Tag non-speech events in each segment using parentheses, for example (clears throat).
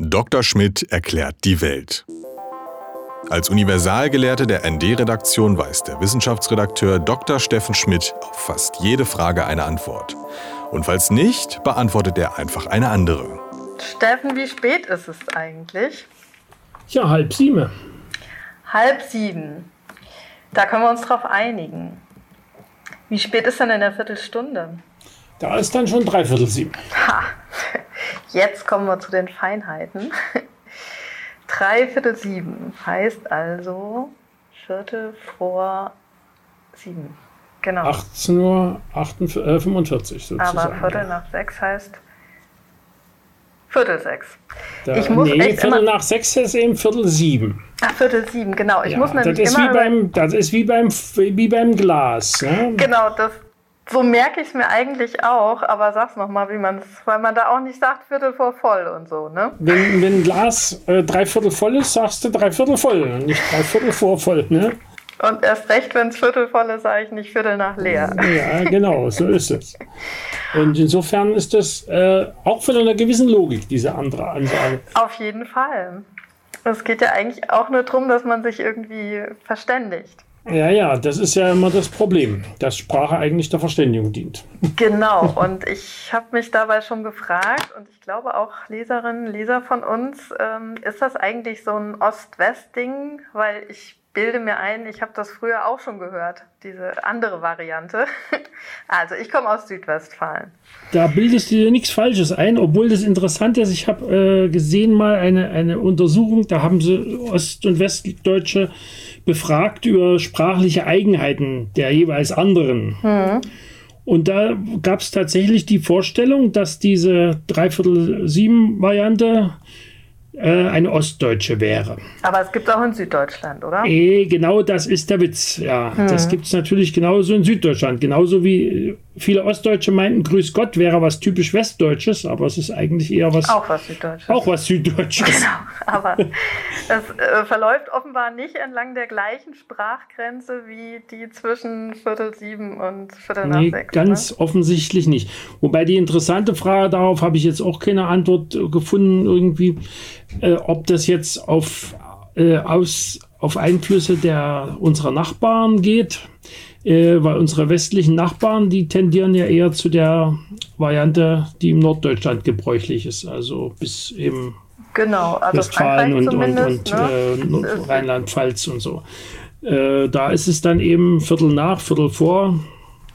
Dr. Schmidt erklärt die Welt. Als Universalgelehrte der ND-Redaktion weiß der Wissenschaftsredakteur Dr. Steffen Schmidt auf fast jede Frage eine Antwort. Und falls nicht, beantwortet er einfach eine andere. Steffen, wie spät ist es eigentlich? Ja, halb sieben. Halb sieben. Da können wir uns drauf einigen. Wie spät ist denn in der Viertelstunde? Da ist dann schon dreiviertel sieben. Ha, jetzt kommen wir zu den Feinheiten. (laughs) Dreiviertel sieben heißt also Viertel vor sieben. Genau. 18 Uhr 48, äh, 45 sozusagen. Aber Viertel nach sechs heißt Viertel sechs. Da, ich muss nee, Viertel nach sechs ist eben Viertel sieben. Ach, Viertel sieben, genau. Ich ja, muss nämlich das, ist immer wie beim, das ist wie beim, wie beim Glas. Ne? Genau, das, so merke ich es mir eigentlich auch, aber sag's nochmal, wie man es, weil man da auch nicht sagt, Viertel vor voll und so, ne? Wenn, wenn ein Glas äh, dreiviertel voll ist, sagst du dreiviertel voll, nicht dreiviertel vor voll. Ne? Und erst recht, wenn es Viertel voll ist, sage ich nicht Viertel nach leer. Ja, genau, so ist es. Und insofern ist das äh, auch von einer gewissen Logik, diese andere Ansage. Auf jeden Fall. Es geht ja eigentlich auch nur darum, dass man sich irgendwie verständigt. Ja, ja, das ist ja immer das Problem, dass Sprache eigentlich der Verständigung dient. Genau, (laughs) und ich habe mich dabei schon gefragt, und ich glaube auch Leserinnen, Leser von uns, ähm, ist das eigentlich so ein Ost-West-Ding? Weil ich bilde mir ein, ich habe das früher auch schon gehört, diese andere Variante. (laughs) Also ich komme aus Südwestfalen. Da bildest du dir nichts Falsches ein, obwohl das interessant ist. Ich habe äh, gesehen mal eine, eine Untersuchung, da haben sie Ost- und Westdeutsche befragt über sprachliche Eigenheiten der jeweils anderen. Und da gab es tatsächlich die Vorstellung, dass diese Dreiviertel-Sieben-Variante äh, eine ostdeutsche wäre. Aber es gibt auch in Süddeutschland, oder? Eh, genau das ist der Witz. Ja, das gibt es natürlich genauso in Süddeutschland. Genauso wie viele Ostdeutsche meinten, Grüß Gott wäre was typisch Westdeutsches, aber es ist eigentlich eher was, auch, Auch was Süddeutsches. was (laughs) Süddeutsches. Genau, aber es äh, verläuft offenbar nicht entlang der gleichen Sprachgrenze wie die zwischen Viertel sieben und Viertel nach Nee, sechs. ganz ne? offensichtlich nicht. Wobei die interessante Frage darauf habe ich jetzt auch keine Antwort äh, gefunden, irgendwie, äh, ob das jetzt auf, äh, aus, auf Einflüsse der, unserer Nachbarn geht. Äh, weil unsere westlichen Nachbarn, die tendieren ja eher zu der Variante, die im Norddeutschland gebräuchlich ist. Also bis eben Genau, also Westfalen und, und, und ne? äh, Rheinland-Pfalz und so. Äh, da ist es dann eben Viertel nach, Viertel vor.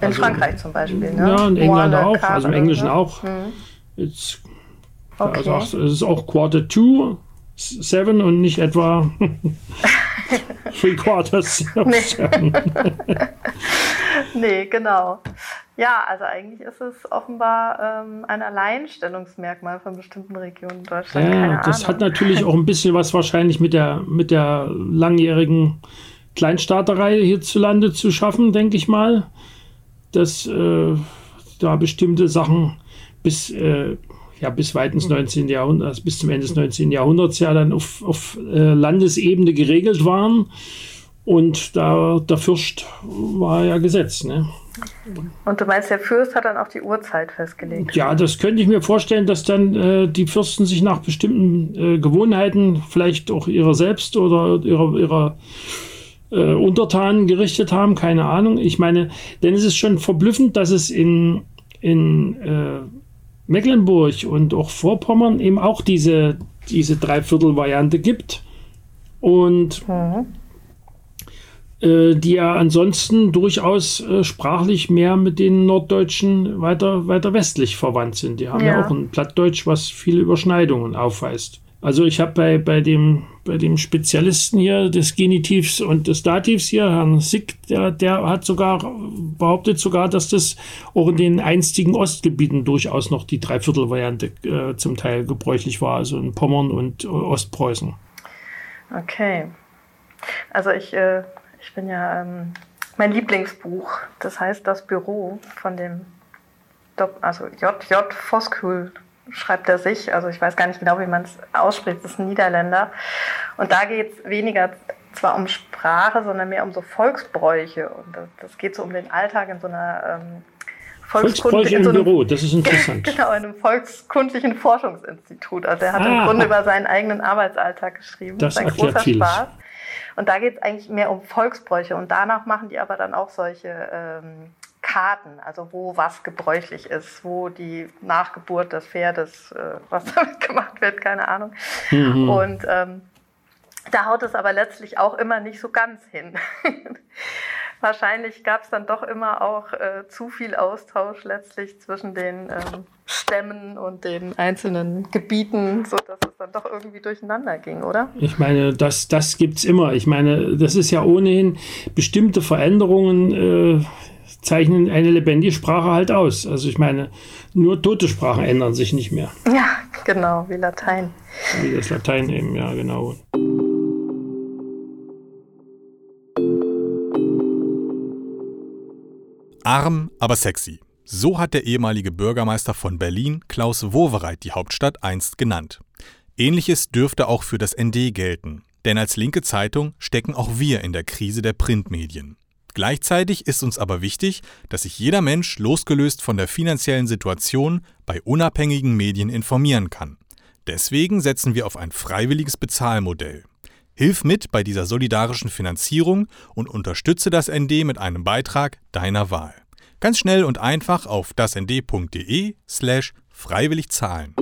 in Frankreich zum Beispiel. Ne? Ja, in England Moine, auch, Quart also im Englischen so. auch. Jetzt, Okay. also es ist auch Quarter to seven und nicht etwa (laughs) three quarters Nee. seven. (laughs) Nee, genau. Ja, also eigentlich ist es offenbar ähm, ein Alleinstellungsmerkmal von bestimmten Regionen in Deutschland. Ja, das Ahnung. hat natürlich auch ein bisschen was wahrscheinlich mit der, mit der langjährigen Kleinstaaterei hierzulande zu schaffen, denke ich mal. Dass äh, da bestimmte Sachen bis, äh, ja, bis weit ins 19. Jahrhundert, also bis zum Ende des 19. Jahrhunderts ja dann auf, auf äh, Landesebene geregelt waren. Und da der Fürst war ja Gesetz. Ne? Und du meinst, der Fürst hat dann auch die Uhrzeit festgelegt? Ja, das könnte ich mir vorstellen, dass dann äh, die Fürsten sich nach bestimmten äh, Gewohnheiten, vielleicht auch ihrer selbst oder ihrer, ihrer äh, Untertanen gerichtet haben, keine Ahnung. Ich meine, denn es ist schon verblüffend, dass es in, in äh, Mecklenburg und auch Vorpommern eben auch diese, diese Dreiviertel-Variante gibt. Und Mhm. äh, die ja ansonsten durchaus äh, sprachlich mehr mit den Norddeutschen weiter, weiter westlich verwandt sind. Die haben ja, Ja. auch ein Plattdeutsch, was viele Überschneidungen aufweist. Also ich habe bei, bei, dem, bei dem Spezialisten hier des Genitivs und des Dativs hier, Herrn Sick, der, der hat sogar behauptet sogar, dass das auch in den einstigen Ostgebieten durchaus noch die Dreiviertelvariante äh, zum Teil gebräuchlich war, also in Pommern und äh, Ostpreußen. Okay. Also ich, äh, ich bin ja ähm, mein Lieblingsbuch, das heißt Das Büro von dem Dok also J.J. Voskuhl schreibt er sich, also ich weiß gar nicht genau, wie man es ausspricht, das ist ein Niederländer. Und da geht es weniger zwar um Sprache, sondern mehr um so Volksbräuche. Und das, das geht so um den Alltag in so einer ähm, Volkskundlichen so Büro, das ist interessant. (laughs) Genau, in einem volkskundlichen Forschungsinstitut. Also er hat ah, im Grunde über seinen eigenen Arbeitsalltag geschrieben. Das, ist ein großer vieles. Spaß. Und da geht es eigentlich mehr um Volksbräuche. Und danach machen die aber dann auch solche ähm, Karten, also wo was gebräuchlich ist, wo die Nachgeburt des Pferdes, äh, was (laughs) damit gemacht wird, keine Ahnung. Mhm. Und ähm, da haut es aber letztlich auch immer nicht so ganz hin. (laughs) Wahrscheinlich gab es dann doch immer auch äh, zu viel Austausch letztlich zwischen den ähm, Stämmen und den einzelnen Gebieten, sodass es dann doch irgendwie durcheinander ging, oder? Ich meine, das, das gibt es immer. Ich meine, das ist ja ohnehin bestimmte Veränderungen. Äh, zeichnen eine lebendige Sprache halt aus. Also ich meine, nur tote Sprachen ändern sich nicht mehr. Ja, genau, wie Latein. Wie das Latein eben, ja, genau. Arm, aber sexy. So hat der ehemalige Bürgermeister von Berlin, Klaus Wowereit, die Hauptstadt einst genannt. Ähnliches dürfte auch für das ND gelten, denn als linke Zeitung stecken auch wir in der Krise der Printmedien. Gleichzeitig ist uns aber wichtig, dass sich jeder Mensch losgelöst von der finanziellen Situation bei unabhängigen Medien informieren kann. Deswegen setzen wir auf ein freiwilliges Bezahlmodell. Hilf mit bei dieser solidarischen Finanzierung und unterstütze das ND mit einem Beitrag deiner Wahl. Ganz schnell und einfach auf dasnd.de slash freiwillig zahlen.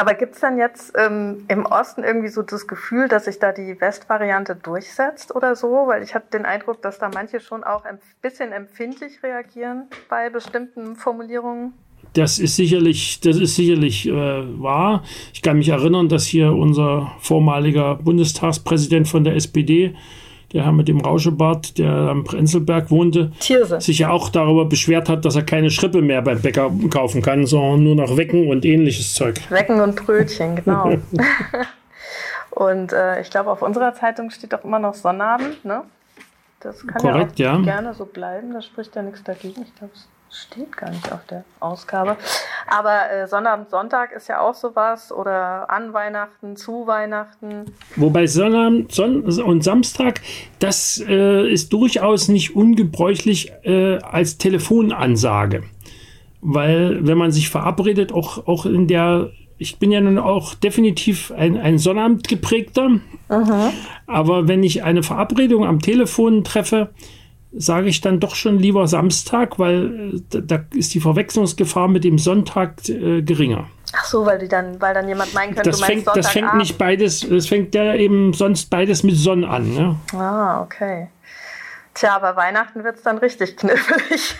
Aber gibt es denn jetzt ähm, im Osten irgendwie so das Gefühl, dass sich da die Westvariante durchsetzt oder so? Weil ich habe den Eindruck, dass da manche schon auch ein bisschen empfindlich reagieren bei bestimmten Formulierungen. Das ist sicherlich, das ist sicherlich äh, wahr. Ich kann mich erinnern, dass hier unser vormaliger Bundestagspräsident von der SPD der Herr mit dem Rauschebart, der am Prenzelberg wohnte, Tierse. sich ja auch darüber beschwert hat, dass er keine Schrippe mehr beim Bäcker kaufen kann, sondern nur noch Wecken und ähnliches Zeug. Wecken und Brötchen, genau. (laughs) (laughs) und äh, ich glaube, auf unserer Zeitung steht doch immer noch Sonnabend, ne? Das kann Korrekt, ja, auch ja. gerne so bleiben, da spricht ja nichts dagegen. Ich glaube, es steht gar nicht auf der Ausgabe. Aber äh, Sonnabend, Sonntag ist ja auch sowas oder an Weihnachten, zu Weihnachten. Wobei Sonnabend Son und Samstag, das äh, ist durchaus nicht ungebräuchlich äh, als Telefonansage. Weil wenn man sich verabredet, auch, auch in der ich bin ja nun auch definitiv ein, ein Sonnabend geprägter. Mhm. Aber wenn ich eine Verabredung am Telefon treffe, sage ich dann doch schon lieber Samstag, weil äh, da ist die Verwechslungsgefahr mit dem Sonntag äh, geringer. Ach so, weil die dann, weil dann jemand meinen könnte, das fängt, das fängt nicht beides, das fängt ja eben sonst beides mit Sonn an. Ne? Ah, okay. Tja, aber Weihnachten wird es dann richtig knifflig.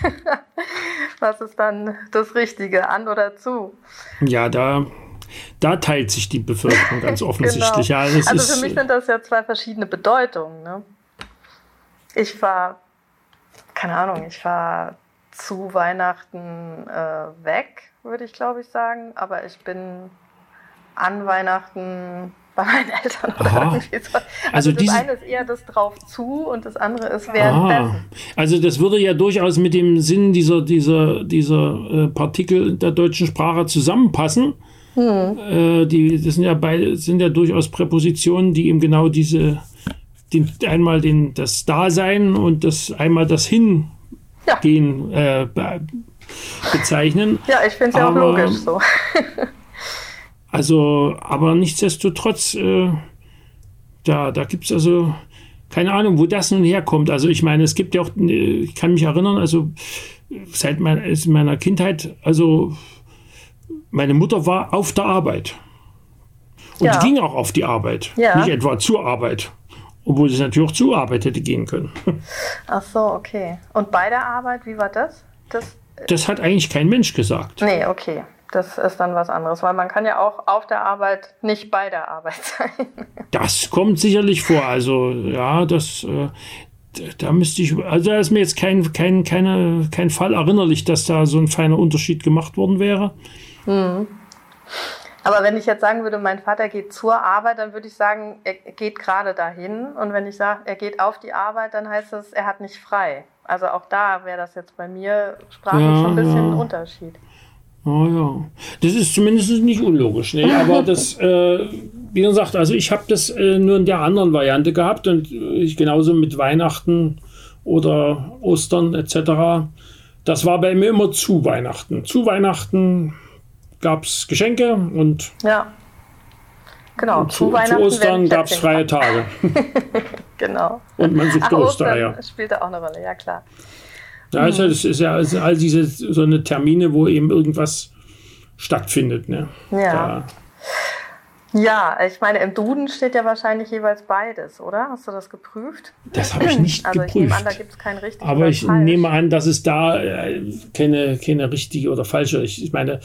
(laughs) Was ist dann das Richtige, an oder zu? Ja, da, da teilt sich die Bevölkerung (laughs) ganz offensichtlich. genau. ja, also für mich sind das ja zwei verschiedene Bedeutungen. Ne? Ich war keine Ahnung, ich war zu Weihnachten äh, weg, würde ich glaube ich sagen. Aber ich bin an Weihnachten (laughs) bei meinen Eltern oder Aha. irgendwie so. Also, also das eine ist eher das drauf zu und das andere ist währenddessen. Also das würde ja durchaus mit dem Sinn dieser, dieser, dieser äh, Partikel der deutschen Sprache zusammenpassen. Hm. Äh, die, das sind ja, beide, sind ja durchaus Präpositionen, die eben genau diese den, einmal den, das Dasein und das einmal das Hingehen ja. äh, bezeichnen. Ja, ich finde es ja auch logisch so. (laughs) also, aber nichtsdestotrotz, äh, da, da gibt es also keine Ahnung, wo das nun herkommt. Also ich meine, es gibt ja auch, äh, ich kann mich erinnern, also seit mein, meiner Kindheit, also meine Mutter war auf der Arbeit. Und ja. die ging auch auf die Arbeit, ja. nicht etwa zur Arbeit. Obwohl sie natürlich auch zur Arbeit hätte gehen können. (laughs) Ach so, okay. Und bei der Arbeit, wie war das? Das, das hat eigentlich kein Mensch gesagt. Nee, okay. Das ist dann was anderes, weil man kann ja auch auf der Arbeit nicht bei der Arbeit (laughs) sein. Das kommt sicherlich vor. Also ja, das, äh, da müsste ich, also da ist mir jetzt kein, kein, keine, kein Fall erinnerlich, dass da so ein feiner Unterschied gemacht worden wäre. Mhm. Aber wenn ich jetzt sagen würde, mein Vater geht zur Arbeit, dann würde ich sagen, er geht gerade dahin. Und wenn ich sage, er geht auf die Arbeit, dann heißt es, er hat nicht frei. Also auch da wäre das jetzt bei mir sprachlich ja, schon ein bisschen ein Unterschied. Oh ja. Das ist zumindest nicht unlogisch. Nee, aber (laughs) das, äh, wie gesagt, also ich habe das äh, nur in der anderen Variante gehabt und ich genauso mit Weihnachten oder Ostern etc. Das war bei mir immer zu Weihnachten. Zu Weihnachten gab es Geschenke und ja. Genau, und zu, zu Ostern gab es freie Tage. (laughs) genau. Und man sucht Ostereier. Spielte auch eine Rolle, ja klar. Ja, also das ist ja also all diese so eine Termine, wo eben irgendwas stattfindet. Ne? Ja. Da. Ja, ich meine, im Duden steht ja wahrscheinlich jeweils beides, oder? Hast du das geprüft? Das habe ich nicht (clears throat) also geprüft. Ich nehme an, da gibt es kein richtig Aber ich falsch. nehme an, dass es da äh, keine, keine richtige oder falsche. Ich, ich meine,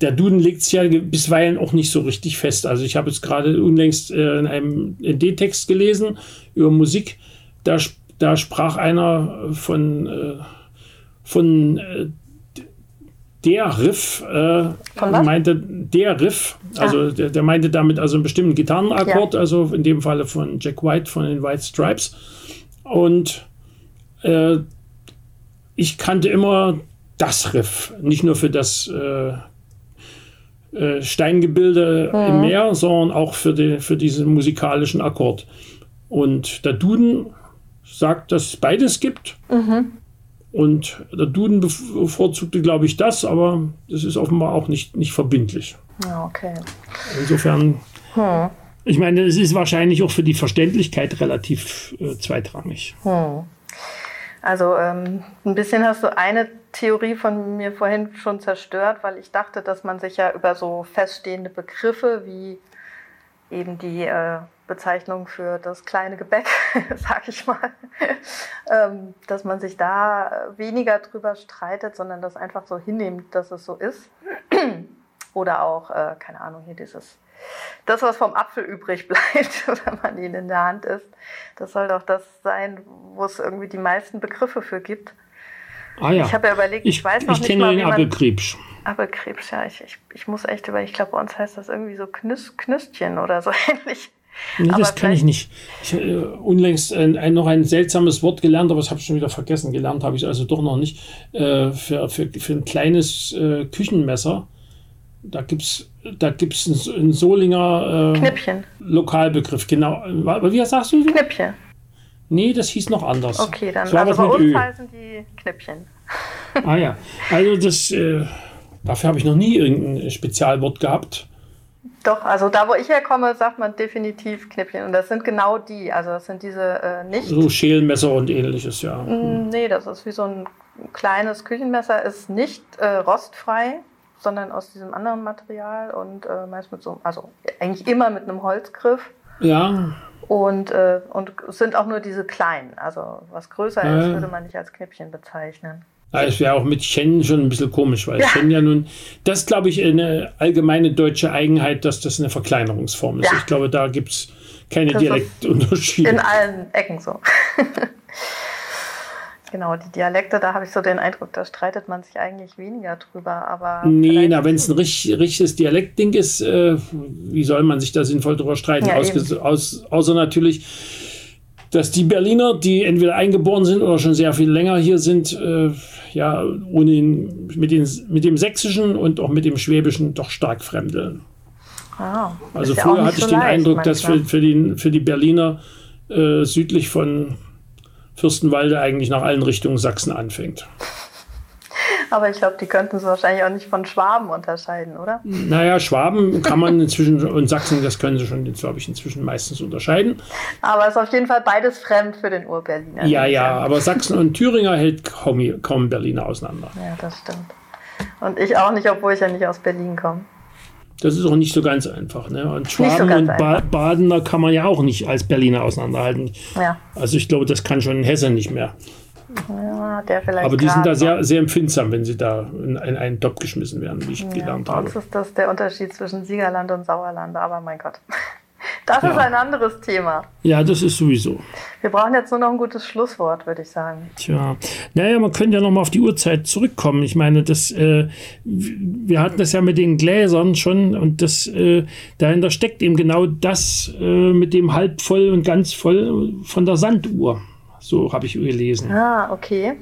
der Duden legt es ja bisweilen auch nicht so richtig fest. Also ich habe jetzt gerade unlängst äh, in einem ND-Text gelesen über Musik. Da da sprach einer von, äh, von äh, der Riff, äh, meinte der Riff, also ah. der, der, meinte damit also einen bestimmten Gitarrenakkord, ja. also in dem Falle von Jack White von den White Stripes. Und äh, ich kannte immer das Riff, nicht nur für das äh, Steingebilde mhm. im Meer, sondern auch für, die, für diesen musikalischen Akkord. Und der Duden sagt, dass es beides gibt. Mhm. Und der Duden bevorzugte, glaube ich, das, aber das ist offenbar auch nicht, nicht verbindlich. Ja, okay. Insofern, hm. ich meine, es ist wahrscheinlich auch für die Verständlichkeit relativ äh, zweitrangig. Hm. Also ähm, ein bisschen hast du eine Theorie von mir vorhin schon zerstört, weil ich dachte, dass man sich ja über so feststehende Begriffe wie eben die äh, Bezeichnung für das kleine Gebäck, (laughs) sag ich mal, (laughs) ähm, dass man sich da weniger drüber streitet, sondern das einfach so hinnimmt, dass es so ist. (clears throat) Oder auch, äh, keine Ahnung, hier dieses, das, was vom Apfel übrig (laughs) bleibt, wenn man ihn in der Hand isst, das soll doch das sein, wo es irgendwie die meisten Begriffe für gibt. Ah ja. Ich habe ja überlegt, ich, ich weiß noch ich nicht kenne mal, den Apfelkrebs. Apfelkrebs, ja. Ich, ich, ich muss echt über, ich glaube, bei uns heißt das irgendwie so Knüs, Knüstchen oder so (laughs) ähnlich. Nee, aber das kann ich nicht. Ich habe äh, unlängst ein, ein, noch ein seltsames Wort gelernt, aber das habe ich schon wieder vergessen. Gelernt habe ich also doch noch nicht. Äh, für, für, für ein kleines äh, Küchenmesser. Da gibt es da gibt's ein, ein Solinger äh, Knippchen. Lokalbegriff. Genau. Wie sagst du? Knippchen. Nee, das hieß noch anders. Okay, dann so also bei uns Ö. heißen die Knippchen. Ah ja, also das, äh, dafür habe ich noch nie irgendein Spezialwort gehabt. Doch, also da, wo ich herkomme, sagt man definitiv Knippchen. Und das sind genau die. Also das sind diese äh, nicht. So Schälmesser und ähnliches, ja. Mm, nee, das ist wie so ein kleines Küchenmesser, ist nicht äh, rostfrei, sondern aus diesem anderen Material und äh, meist mit so, also eigentlich immer mit einem Holzgriff. Ja. Und, äh, und sind auch nur diese kleinen. Also was größer ja. ist, würde man nicht als Knippchen bezeichnen. Ja, es wäre auch mit Chen schon ein bisschen komisch, weil ja. Chen ja nun, das glaube ich eine allgemeine deutsche Eigenheit, dass das eine Verkleinerungsform ist. Ja. Ich glaube, da gibt es keine das Dialektunterschiede. In allen Ecken so. (laughs) genau, die Dialekte, da habe ich so den Eindruck, da streitet man sich eigentlich weniger drüber. Aber nee, na, wenn es ein richtig, richtiges Dialektding ist, äh, wie soll man sich da sinnvoll drüber streiten? Ja, aus, aus, außer natürlich dass die Berliner, die entweder eingeboren sind oder schon sehr viel länger hier sind, äh, ja, ohnehin mit, den, mit dem Sächsischen und auch mit dem Schwäbischen doch stark fremdeln. Ah, also früher hatte ich so den Eindruck, manchmal. dass für, für, die, für die Berliner äh, südlich von Fürstenwalde eigentlich nach allen Richtungen Sachsen anfängt. Aber ich glaube, die könnten es wahrscheinlich auch nicht von Schwaben unterscheiden, oder? Naja, Schwaben kann man inzwischen und Sachsen, das können sie schon, glaube ich, inzwischen meistens unterscheiden. Aber es ist auf jeden Fall beides fremd für den Urberliner. Ja, ja, aber Sachsen und Thüringer hält kaum, kaum Berliner auseinander. Ja, das stimmt. Und ich auch nicht, obwohl ich ja nicht aus Berlin komme. Das ist auch nicht so ganz einfach. Ne? Und Schwaben so und ba Badener kann man ja auch nicht als Berliner auseinanderhalten. Ja. Also ich glaube, das kann schon in Hessen nicht mehr. Ja, der vielleicht Aber die sind da sehr, sehr empfindsam, wenn sie da in, in einen Topf geschmissen werden, wie ich ja, gelernt habe. Uns ist das der Unterschied zwischen Siegerland und Sauerland, aber mein Gott. Das ja. ist ein anderes Thema. Ja, das ist sowieso. Wir brauchen jetzt nur noch ein gutes Schlusswort, würde ich sagen. Tja, naja, man könnte ja noch mal auf die Uhrzeit zurückkommen. Ich meine, das, äh, wir hatten das ja mit den Gläsern schon und das, äh, dahinter steckt eben genau das äh, mit dem halb voll und ganz voll von der Sanduhr. So habe ich gelesen. Ah, okay.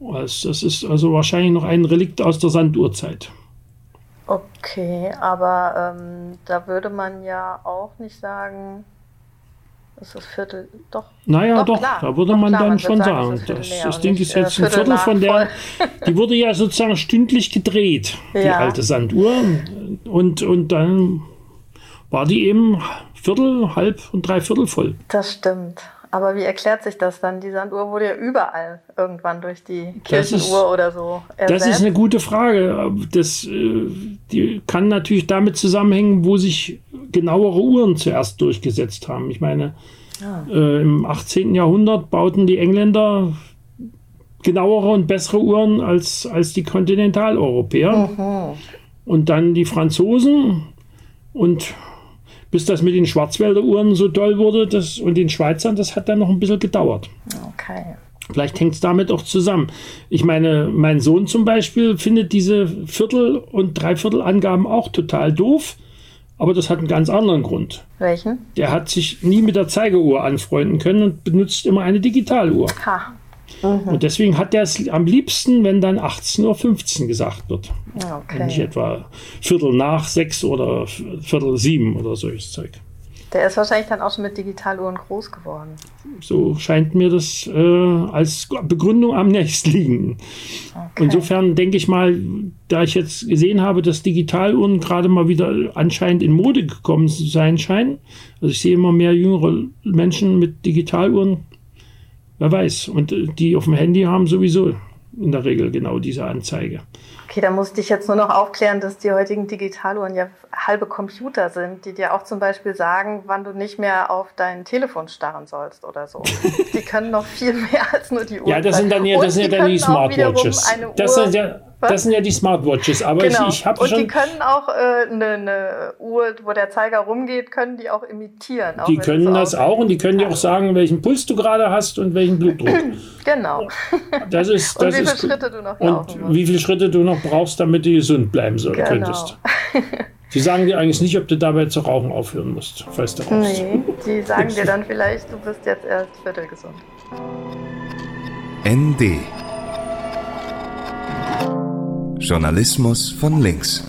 Das ist also wahrscheinlich noch ein Relikt aus der Sanduhrzeit. Okay, aber ähm, da würde man ja auch nicht sagen, ist das Viertel doch. Naja, doch, doch da würde doch, man klar, dann man schon sagen, sagen das, das Ding ist jetzt ein Viertel von der. (laughs) Die wurde ja sozusagen stündlich gedreht, ja. die alte Sanduhr. Und, und dann war die eben Viertel, halb und dreiviertel voll. Das stimmt. Aber wie erklärt sich das dann? Die Sanduhr wurde ja überall irgendwann durch die Kirchenuhr ist, oder so. Ersetzt. Das ist eine gute Frage. Das äh, die kann natürlich damit zusammenhängen, wo sich genauere Uhren zuerst durchgesetzt haben. Ich meine, ja. Ah. äh, im 18. Jahrhundert bauten die Engländer genauere und bessere Uhren als, als die Kontinentaleuropäer. Mhm. Und dann die Franzosen und bis das mit den Schwarzwälder Uhren so toll wurde das, und den Schweizern, das hat dann noch ein bisschen gedauert. Okay. Vielleicht hängt es damit auch zusammen. Ich meine, mein Sohn zum Beispiel findet diese Viertel- und Dreiviertelangaben auch total doof, aber das hat einen ganz anderen Grund. Welchen? Der hat sich nie mit der Zeigeuhr anfreunden können und benutzt immer eine Digitaluhr. Ha. Mhm. Und deswegen hat er es am liebsten, wenn dann 18.15 Uhr gesagt wird. Okay. Nicht etwa Viertel nach sechs oder Viertel sieben oder solches Zeug. Der ist wahrscheinlich dann auch schon mit Digitaluhren groß geworden. So scheint mir das äh, als Begründung am nächsten liegen. Okay. Insofern denke ich mal, da ich jetzt gesehen habe, dass Digitaluhren gerade mal wieder anscheinend in Mode gekommen zu sein scheinen. Also ich sehe immer mehr jüngere Menschen mit Digitaluhren Wer weiß. Und äh, die auf dem Handy haben sowieso in der Regel genau diese Anzeige. Okay, da musste ich jetzt nur noch aufklären, dass die heutigen Digitaluhren ja halbe Computer sind, die dir auch zum Beispiel sagen, wann du nicht mehr auf dein Telefon starren sollst oder so. (laughs) die können noch viel mehr als nur die Uhr. Ja, das sind dann ja, das sind ja dann die Smartwatches. Das sind ja, was? Das sind ja die Smartwatches, aber genau. ich, ich habe schon. Und die können auch eine äh, ne Uhr, wo der Zeiger rumgeht, können die auch imitieren. Auch die können das auch und die können dir auch sagen, welchen Puls du gerade hast und welchen Blutdruck. (clears throat) genau. Das ist, das und wie viele ist, Schritte du noch laufen Und wie viele Schritte du noch brauchst, damit du gesund bleiben soll, genau. könntest. Die sagen dir eigentlich nicht, ob du dabei zu rauchen aufhören musst, falls du rauchst. Nee, die sagen dir (laughs) dann vielleicht, du bist jetzt erst viertelgesund. ND Journalismus von links.